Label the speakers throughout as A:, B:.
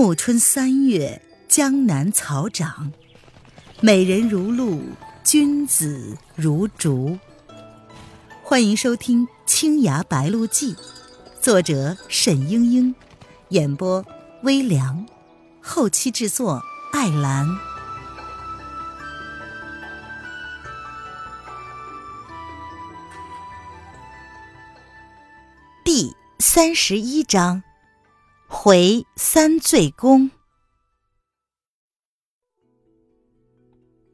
A: 暮春三月，江南草长，美人如露，君子如竹。欢迎收听《青崖白鹿记》，作者沈英英，演播微凉，后期制作艾兰。第三十一章。回三醉宫，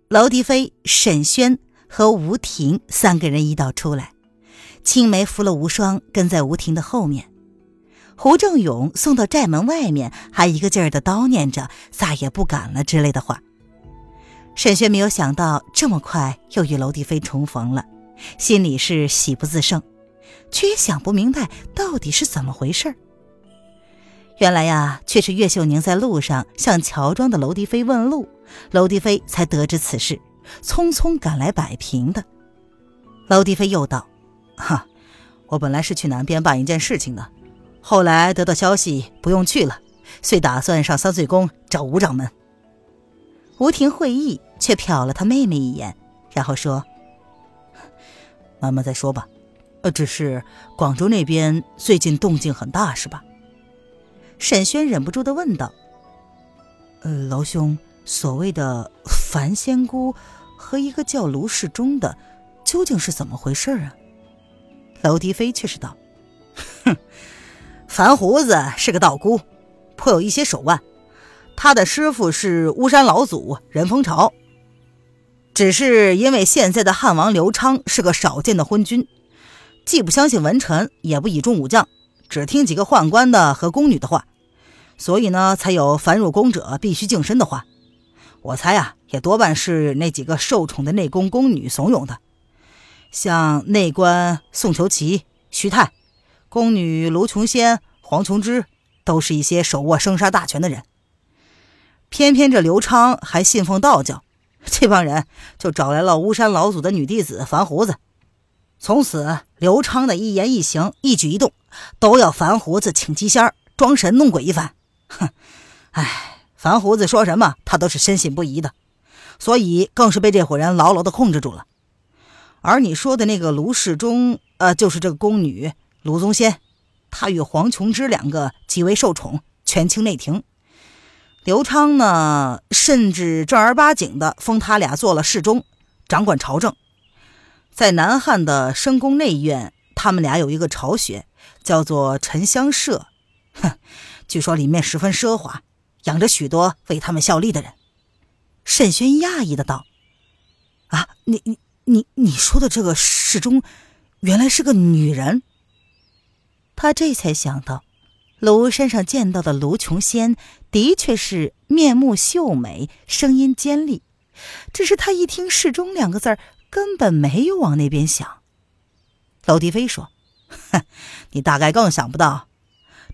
A: 娄迪飞、沈轩和吴婷三个人一道出来，青梅扶了无双，跟在吴婷的后面。胡正勇送到寨门外面，还一个劲儿的叨念着“再也不敢了”之类的话。沈轩没有想到这么快又与娄迪飞重逢了，心里是喜不自胜，却也想不明白到底是怎么回事儿。原来呀，却是岳秀宁在路上向乔庄的娄迪飞问路，娄迪飞才得知此事，匆匆赶来摆平的。娄迪飞又道：“
B: 哈，我本来是去南边办一件事情的，后来得到消息不用去了，遂打算上三岁宫找吴掌门。”
A: 吴婷会意，却瞟了他妹妹一眼，然后说：“
B: 慢慢再说吧。呃，只是广州那边最近动静很大，是吧？”
A: 沈轩忍不住的问道：“
B: 呃，老兄，所谓的樊仙姑和一个叫卢世忠的，究竟是怎么回事啊？”
A: 娄迪飞却是道：“
B: 哼，樊胡子是个道姑，颇有一些手腕。他的师傅是巫山老祖任风潮，只是因为现在的汉王刘昌是个少见的昏君，既不相信文臣，也不倚重武将。”只听几个宦官的和宫女的话，所以呢，才有凡入宫者必须净身的话。我猜啊，也多半是那几个受宠的内宫宫女怂恿的。像内官宋求奇、徐泰，宫女卢琼仙、黄琼枝，都是一些手握生杀大权的人。偏偏这刘昌还信奉道教，这帮人就找来了巫山老祖的女弟子樊胡子。从此，刘昌的一言一行、一举一动，都要樊胡子请机仙装神弄鬼一番。哼，哎，樊胡子说什么，他都是深信不疑的，所以更是被这伙人牢牢的控制住了。而你说的那个卢世忠，呃，就是这个宫女卢宗仙，她与黄琼之两个极为受宠，权倾内廷。刘昌呢，甚至正儿八经的封他俩做了侍中，掌管朝政。在南汉的深宫内院，他们俩有一个巢穴，叫做沉香舍。哼，据说里面十分奢华，养着许多为他们效力的人。
A: 沈轩讶异的道：“
B: 啊，你你你你说的这个侍中，原来是个女人。”
A: 他这才想到，庐山上见到的卢琼仙的确是面目秀美，声音尖利，只是他一听“侍中”两个字儿。根本没有往那边想。
B: 娄迪飞说：“哼，你大概更想不到，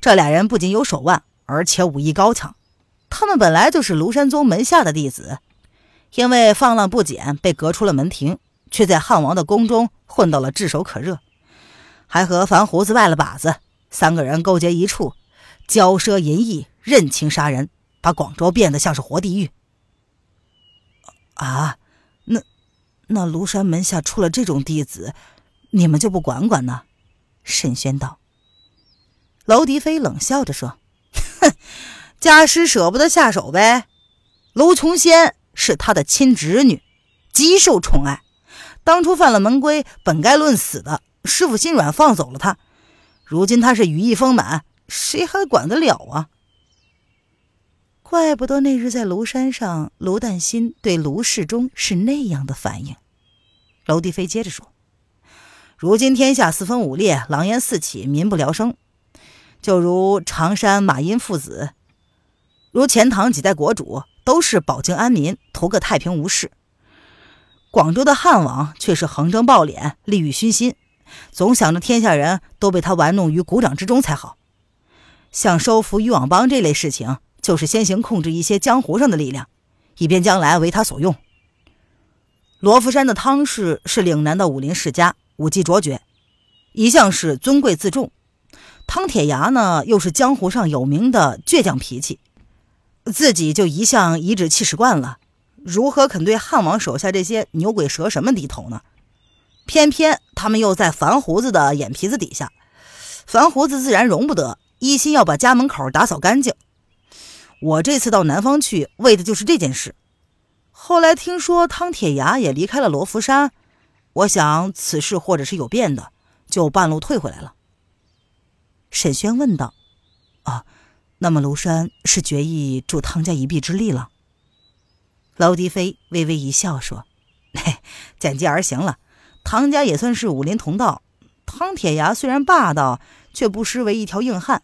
B: 这俩人不仅有手腕，而且武艺高强。他们本来就是庐山宗门下的弟子，因为放浪不检被革出了门庭，却在汉王的宫中混到了炙手可热，还和樊胡子拜了把子。三个人勾结一处，骄奢淫逸，任情杀人，把广州变得像是活地狱。啊，那……”那庐山门下出了这种弟子，你们就不管管呢？
A: 沈轩道。
B: 娄迪飞冷笑着说：“哼，家师舍不得下手呗。卢琼仙是他的亲侄女，极受宠爱。当初犯了门规，本该论死的，师傅心软放走了他。如今他是羽翼丰满，谁还管得了啊？”
A: 怪不得那日在庐山上，卢旦心对卢世忠是那样的反应。
B: 娄迪飞接着说：“如今天下四分五裂，狼烟四起，民不聊生。就如常山马殷父子，如钱塘几代国主，都是保境安民，图个太平无事。广州的汉王却是横征暴敛，利欲熏心，总想着天下人都被他玩弄于股掌之中才好。像收服渔网帮这类事情。”就是先行控制一些江湖上的力量，以便将来为他所用。罗浮山的汤氏是岭南的武林世家，武技卓绝，一向是尊贵自重。汤铁牙呢，又是江湖上有名的倔强脾气，自己就一向颐指气使惯了，如何肯对汉王手下这些牛鬼蛇神们低头呢？偏偏他们又在樊胡子的眼皮子底下，樊胡子自然容不得，一心要把家门口打扫干净。我这次到南方去，为的就是这件事。后来听说汤铁牙也离开了罗浮山，我想此事或者是有变的，就半路退回来了。
A: 沈轩问道：“啊，那么庐山是决意助汤家一臂之力了？”
B: 娄迪飞微微一笑说：“嘿，简介而行了。汤家也算是武林同道，汤铁牙虽然霸道，却不失为一条硬汉。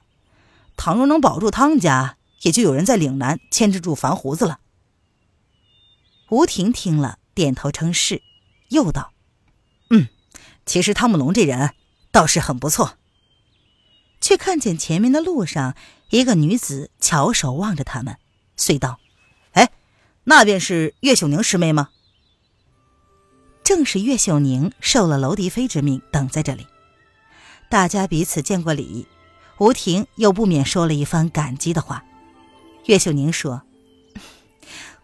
B: 倘若能保住汤家，也就有人在岭南牵制住樊胡子了。”
A: 吴婷听了，点头称是，又道：“
B: 嗯，其实汤姆龙这人倒是很不错。”
A: 却看见前面的路上，一个女子翘首望着他们，遂道：“
B: 哎，那便是岳秀宁师妹吗？”
A: 正是岳秀宁受了娄迪飞之命，等在这里。大家彼此见过礼，吴婷又不免说了一番感激的话。岳秀宁说。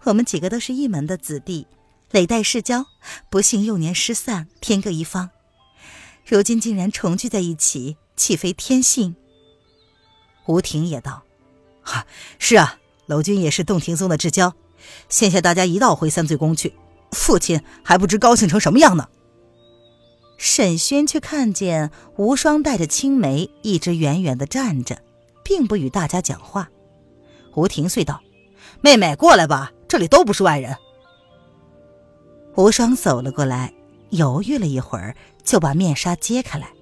A: 我们几个都是一门的子弟，累代世交，不幸幼年失散，天各一方。如今竟然重聚在一起，岂非天性？
B: 吴婷也道：“哈，是啊，楼君也是洞庭宗的至交，现下大家一道回三醉宫去，父亲还不知高兴成什么样呢。”
A: 沈轩却看见无双带着青梅一直远远的站着，并不与大家讲话。
B: 吴婷遂道：“妹妹过来吧。”这里都不是外人。
A: 无双走了过来，犹豫了一会儿，就把面纱揭开来。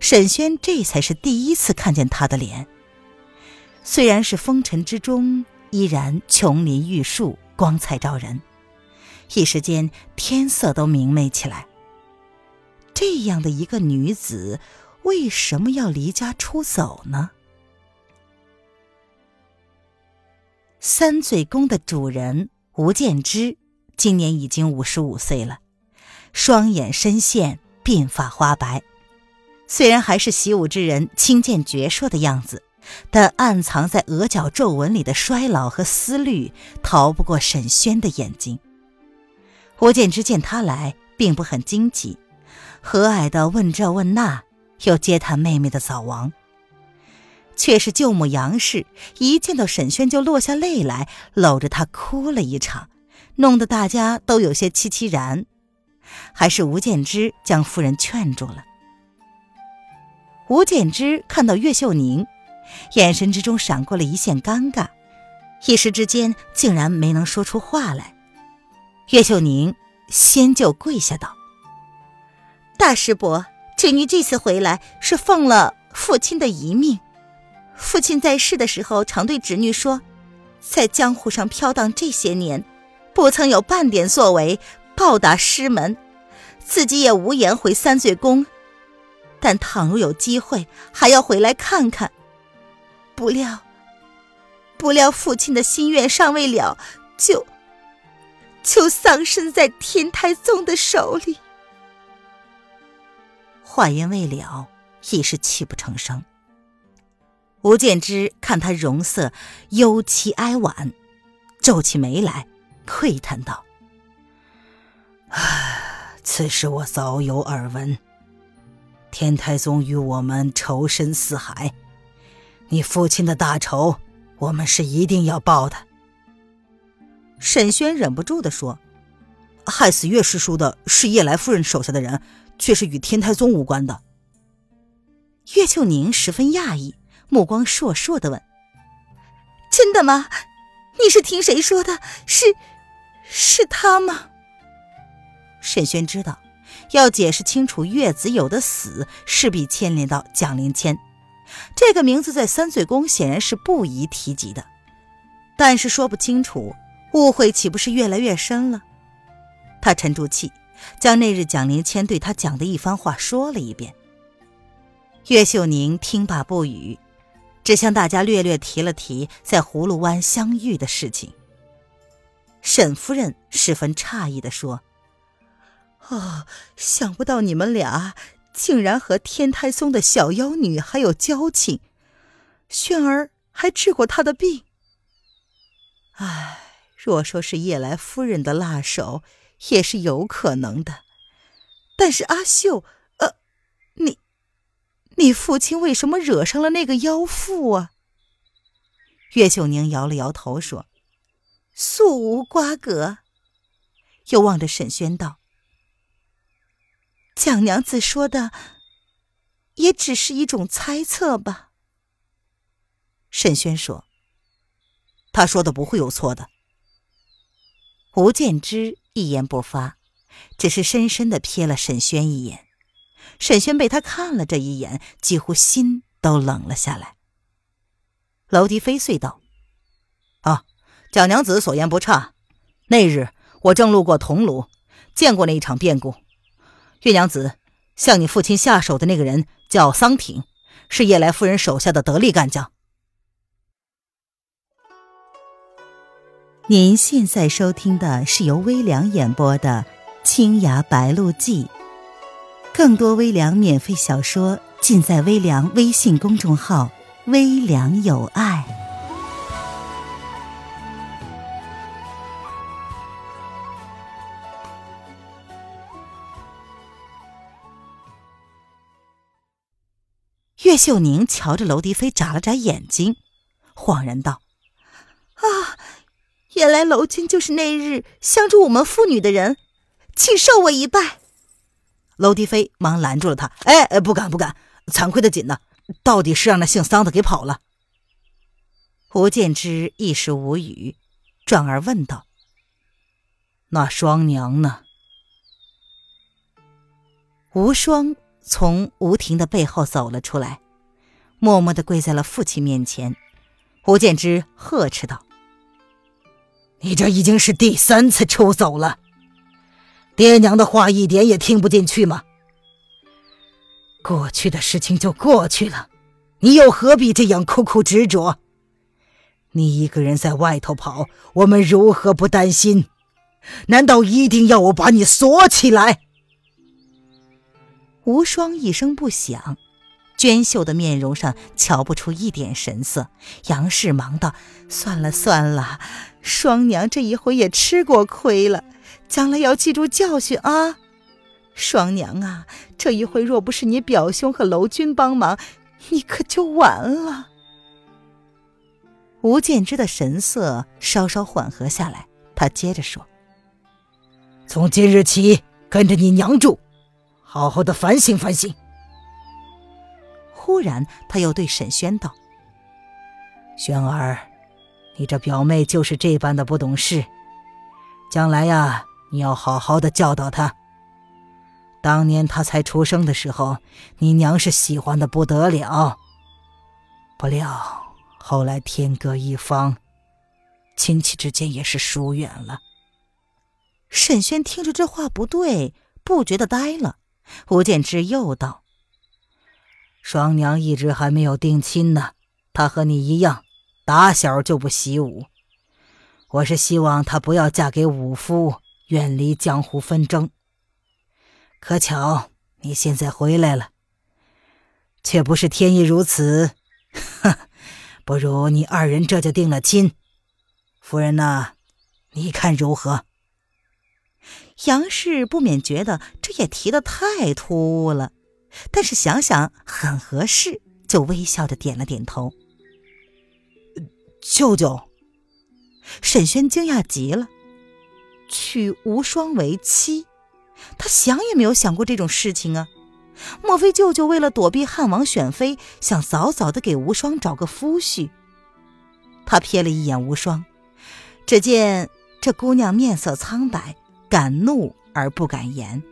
A: 沈轩这才是第一次看见他的脸。虽然是风尘之中，依然琼林玉树，光彩照人。一时间，天色都明媚起来。这样的一个女子，为什么要离家出走呢？三醉宫的主人吴建之今年已经五十五岁了，双眼深陷，鬓发花白。虽然还是习武之人，清健矍铄的样子，但暗藏在额角皱纹里的衰老和思虑，逃不过沈轩的眼睛。吴建之见他来，并不很惊奇，和蔼的问这问那，又嗟叹妹妹的早亡。却是舅母杨氏一见到沈轩就落下泪来，搂着他哭了一场，弄得大家都有些凄凄然。还是吴建之将夫人劝住了。吴建之看到岳秀宁，眼神之中闪过了一线尴尬，一时之间竟然没能说出话来。岳秀宁先就跪下道：“大师伯，侄女这次回来是奉了父亲的遗命。”父亲在世的时候，常对侄女说，在江湖上飘荡这些年，不曾有半点作为报答师门，自己也无颜回三醉宫。但倘若有机会，还要回来看看。不料，不料父亲的心愿尚未了，就就丧身在天台宗的手里。话音未了，已是泣不成声。吴建之看他容色忧戚哀婉，皱起眉来，喟叹道：“
B: 唉，此事我早有耳闻。天台宗与我们仇深似海，你父亲的大仇，我们是一定要报的。”
A: 沈轩忍不住的说：“
B: 害死岳师叔的是叶来夫人手下的人，却是与天台宗无关的。”
A: 岳秀宁十分讶异。目光烁烁的问：“真的吗？你是听谁说的？是，是他吗？”沈轩知道，要解释清楚岳子友的死，势必牵连到蒋灵谦。这个名字在三醉宫显然是不宜提及的，但是说不清楚，误会岂不是越来越深了？他沉住气，将那日蒋灵谦对他讲的一番话说了一遍。岳秀宁听罢不语。只向大家略略提了提在葫芦湾相遇的事情。沈夫人十分诧异的说：“哦，想不到你们俩竟然和天台宗的小妖女还有交情，轩儿还治过她的病。”唉，若说是夜来夫人的辣手，也是有可能的。但是阿秀，呃，你，你父亲为什么惹上了那个妖妇啊？岳秀宁摇了摇头说：“素无瓜葛。”又望着沈轩道：“蒋娘子说的，也只是一种猜测吧。”沈轩说：“
B: 他说的不会有错的。”
A: 吴建之一言不发，只是深深的瞥了沈轩一眼。沈轩被他看了这一眼，几乎心都冷了下来。
B: 娄迪飞遂道：“啊，蒋娘子所言不差。那日我正路过桐庐，见过那一场变故。岳娘子向你父亲下手的那个人叫桑挺，是叶来夫人手下的得力干将。”
A: 您现在收听的是由微凉演播的《青崖白鹿记》，更多微凉免费小说尽在微凉微信公众号“微凉有爱”。岳秀宁瞧着娄迪飞，眨了眨眼睛，恍然道：“啊！”原来娄君就是那日相助我们妇女的人，请受我一拜。
B: 娄迪飞忙拦住了他：“哎哎，不敢不敢，惭愧的紧呢。到底是让那姓桑的给跑了。”
A: 吴建之一时无语，转而问道：“
B: 那双娘呢？”
A: 无双从吴婷的背后走了出来，默默的跪在了父亲面前。
B: 吴建之呵斥道。你这已经是第三次出走了，爹娘的话一点也听不进去吗？过去的事情就过去了，你又何必这样苦苦执着？你一个人在外头跑，我们如何不担心？难道一定要我把你锁起来？
A: 无双一声不响。娟秀的面容上瞧不出一点神色，杨氏忙道：“算了算了，双娘这一回也吃过亏了，将来要记住教训啊！双娘啊，这一回若不是你表兄和楼君帮忙，你可就完了。”吴建之的神色稍稍缓和下来，他接着说：“
B: 从今日起，跟着你娘住，好好的反省反省。”
A: 忽然，他又对沈轩道：“
B: 轩儿，你这表妹就是这般的不懂事，将来呀，你要好好的教导她。当年她才出生的时候，你娘是喜欢的不得了，不料后来天各一方，亲戚之间也是疏远了。”
A: 沈轩听着这话不对，不觉得呆了。吴建之又道。
B: 双娘一直还没有定亲呢，她和你一样，打小就不习武。我是希望她不要嫁给武夫，远离江湖纷争。可巧你现在回来了，却不是天意如此。哼，不如你二人这就定了亲。夫人呐，你看如何？
A: 杨氏不免觉得这也提的太突兀了。但是想想很合适，就微笑着点了点头。
B: 舅舅，
A: 沈轩惊讶极了，娶无双为妻，他想也没有想过这种事情啊！莫非舅舅为了躲避汉王选妃，想早早的给无双找个夫婿？他瞥了一眼无双，只见这姑娘面色苍白，敢怒而不敢言。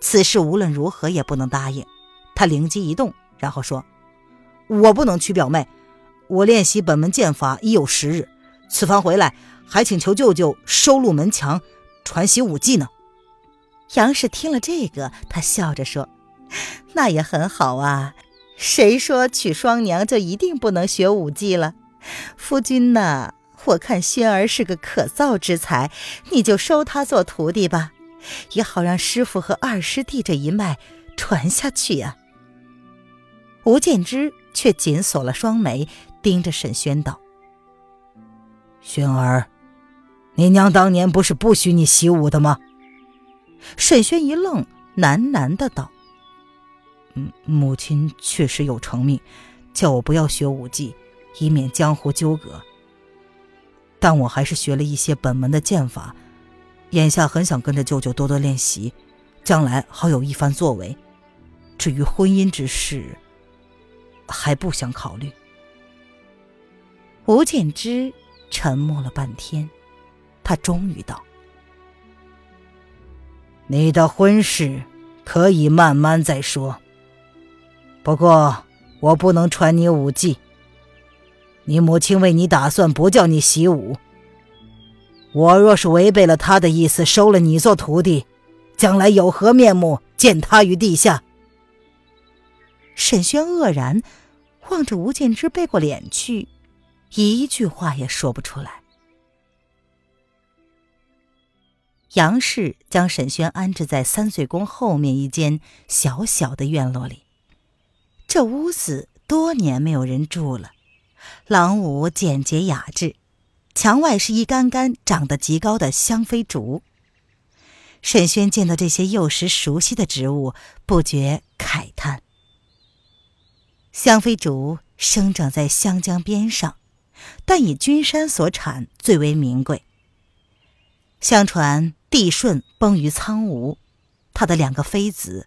A: 此事无论如何也不能答应。他灵机一动，然后说：“
B: 我不能娶表妹，我练习本门剑法已有十日，此番回来还请求舅舅收录门墙，传习武技呢。”
A: 杨氏听了这个，他笑着说：“那也很好啊，谁说娶双娘就一定不能学武技了？夫君呐，我看轩儿是个可造之才，你就收他做徒弟吧。”也好让师傅和二师弟这一脉传下去呀。吴建之却紧锁了双眉，盯着沈轩道：“
B: 轩儿，你娘当年不是不许你习武的吗？
A: 沈轩一愣，喃喃的道：“
B: 嗯，母亲确实有成命，叫我不要学武技，以免江湖纠葛。但我还是学了一些本门的剑法，眼下很想跟着舅舅多多练习，将来好有一番作为。至于婚姻之事，还不想考虑。”
A: 吴建之沉默了半天，他终于道：“
B: 你的婚事可以慢慢再说。不过我不能传你武技。你母亲为你打算不叫你习武。我若是违背了她的意思，收了你做徒弟，将来有何面目见他于地下？”
A: 沈轩愕然望着吴建之，背过脸去。一句话也说不出来。杨氏将沈轩安置在三岁宫后面一间小小的院落里。这屋子多年没有人住了，廊屋简洁雅致，墙外是一杆杆长得极高的香妃竹。沈轩见到这些幼时熟悉的植物，不觉慨叹：香妃竹生长在湘江边上。但以君山所产最为名贵。相传帝舜崩于苍梧，他的两个妃子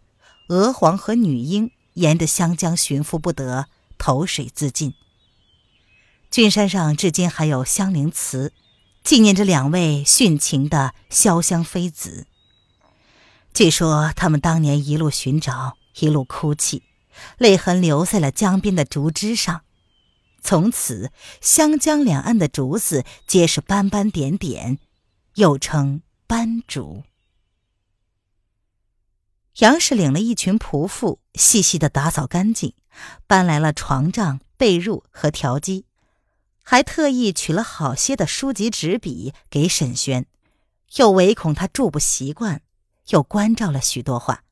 A: 娥皇和女英沿着湘江寻夫不得，投水自尽。君山上至今还有香灵祠，纪念着两位殉情的潇湘妃子。据说他们当年一路寻找，一路哭泣，泪痕留在了江边的竹枝上。从此，湘江两岸的竹子皆是斑斑点点，又称斑竹。杨氏领了一群仆妇，细细的打扫干净，搬来了床帐、被褥和条机，还特意取了好些的书籍、纸笔给沈轩，又唯恐他住不习惯，又关照了许多话。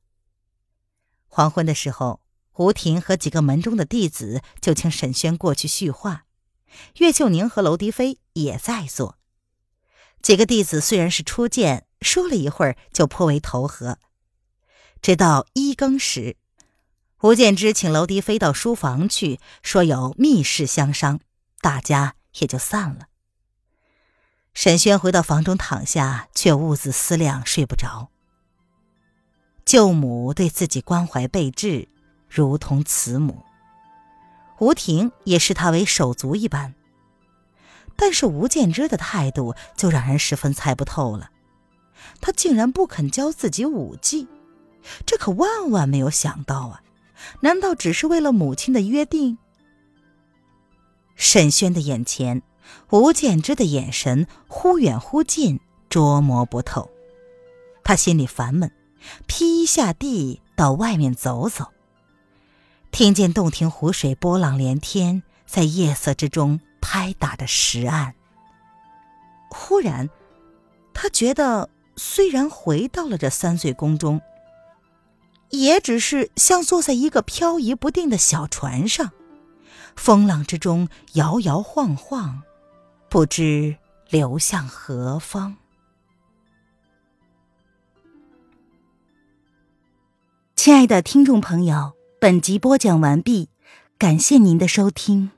A: 黄昏的时候。吴婷和几个门中的弟子就请沈轩过去叙话，岳秀宁和娄迪飞也在座。几个弟子虽然是初见，说了一会儿就颇为投合。直到一更时，吴建之请娄迪飞到书房去，说有密事相商，大家也就散了。沈轩回到房中躺下，却兀自思量，睡不着。舅母对自己关怀备至。如同慈母，吴婷也视他为手足一般。但是吴建之的态度就让人十分猜不透了，他竟然不肯教自己武技，这可万万没有想到啊！难道只是为了母亲的约定？沈轩的眼前，吴建之的眼神忽远忽近，捉摸不透。他心里烦闷，披衣下地到外面走走。听见洞庭湖水波浪连天，在夜色之中拍打着石岸。忽然，他觉得虽然回到了这三岁宫中，也只是像坐在一个漂移不定的小船上，风浪之中摇摇晃晃，不知流向何方。亲爱的听众朋友。本集播讲完毕，感谢您的收听。